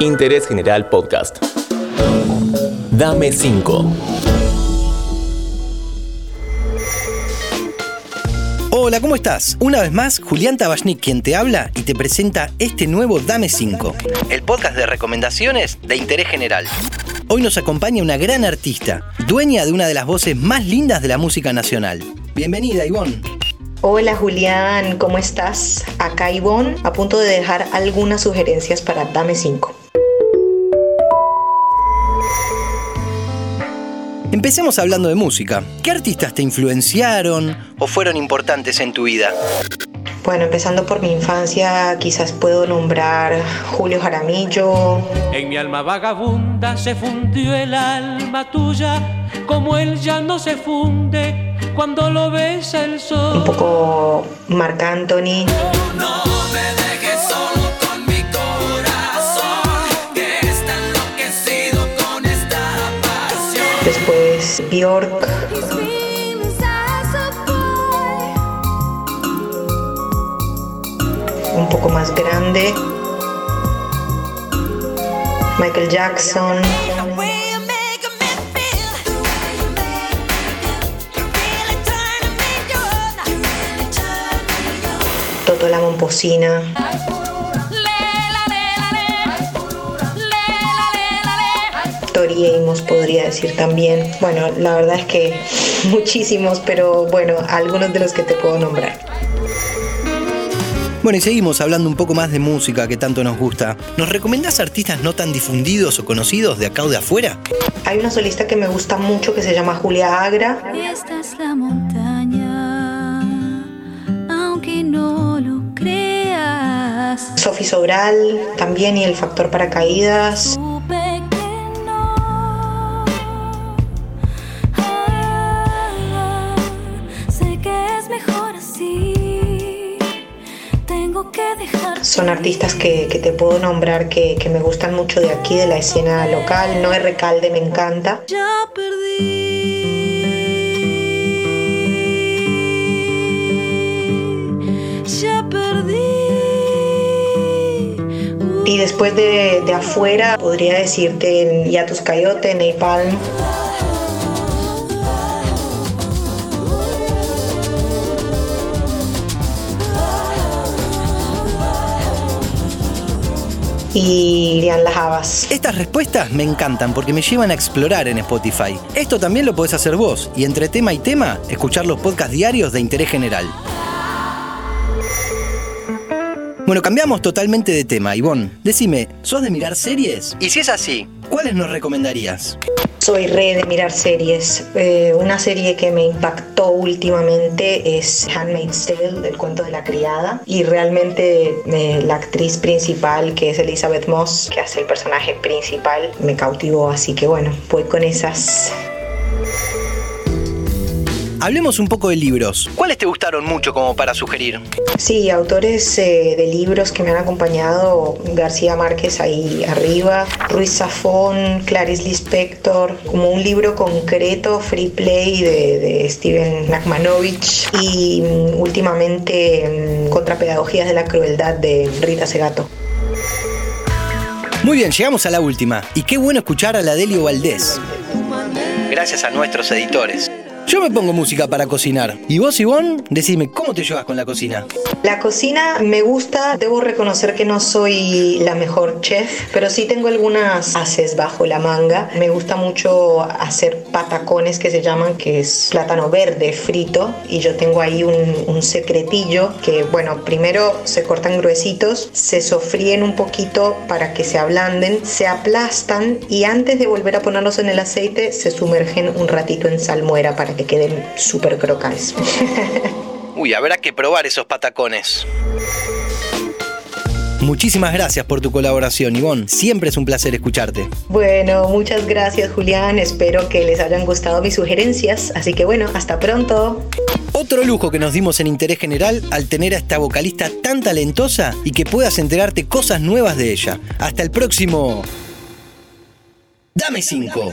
Interés General Podcast. Dame 5. Hola, ¿cómo estás? Una vez más, Julián Tabachnik quien te habla y te presenta este nuevo Dame 5, el podcast de recomendaciones de interés general. Hoy nos acompaña una gran artista, dueña de una de las voces más lindas de la música nacional. Bienvenida, Ivonne. Hola Julián, ¿cómo estás? Acá Ivonne, a punto de dejar algunas sugerencias para Dame 5. Empecemos hablando de música. ¿Qué artistas te influenciaron o fueron importantes en tu vida? Bueno, empezando por mi infancia, quizás puedo nombrar Julio Jaramillo. En mi alma vagabunda se fundió el alma tuya, como él ya no se funde cuando lo besa el sol. Un poco Marc Anthony. No me dejes solo con mi corazón, que está enloquecido con esta pasión. Después Bjork. Un poco más grande. Michael Jackson. Toto la Momposina. Tori Amos podría decir también. Bueno, la verdad es que muchísimos, pero bueno, algunos de los que te puedo nombrar. Bueno, y seguimos hablando un poco más de música que tanto nos gusta. ¿Nos recomendás artistas no tan difundidos o conocidos de acá o de afuera? Hay una solista que me gusta mucho que se llama Julia Agra. Esta es la montaña, creas. Sofi Sobral también y El Factor Paracaídas. No. Son artistas que, que te puedo nombrar que, que me gustan mucho de aquí, de la escena local. Noé Recalde me encanta. Ya perdí. Y después de, afuera podría decirte Yatus Coyote, Napalm. Y Lian Las Habas. Estas respuestas me encantan porque me llevan a explorar en Spotify. Esto también lo podés hacer vos y entre tema y tema, escuchar los podcasts diarios de interés general. Bueno, cambiamos totalmente de tema, Ivonne. Decime, ¿sos de mirar series? Y si es así, ¿cuáles nos recomendarías? Soy re de mirar series. Eh, una serie que me impactó últimamente es Handmaid's Tale, el cuento de la criada. Y realmente eh, la actriz principal, que es Elizabeth Moss, que hace el personaje principal, me cautivó. Así que bueno, voy con esas. Hablemos un poco de libros. ¿Cuáles te gustaron mucho como para sugerir? Sí, autores eh, de libros que me han acompañado, García Márquez ahí arriba, Ruiz Zafón, Clarice Lispector, como un libro concreto, Free Play de, de Steven Nachmanovich y mm, últimamente mm, Contrapedagogías de la Crueldad de Rita Segato. Muy bien, llegamos a la última. Y qué bueno escuchar a la Delio Valdés. Gracias a nuestros editores. Yo me pongo música para cocinar. ¿Y vos, Ivonne? Decime, ¿cómo te llevas con la cocina? La cocina me gusta, debo reconocer que no soy la mejor chef, pero sí tengo algunas haces bajo la manga. Me gusta mucho hacer patacones que se llaman, que es plátano verde frito, y yo tengo ahí un, un secretillo que, bueno, primero se cortan gruesitos, se sofríen un poquito para que se ablanden, se aplastan y antes de volver a ponerlos en el aceite se sumergen un ratito en salmuera para que queden súper crocantes. Uy, habrá que probar esos patacones. Muchísimas gracias por tu colaboración, Ivonne. Siempre es un placer escucharte. Bueno, muchas gracias Julián, espero que les hayan gustado mis sugerencias, así que bueno, hasta pronto. Otro lujo que nos dimos en Interés General al tener a esta vocalista tan talentosa y que puedas enterarte cosas nuevas de ella. Hasta el próximo... Dame 5.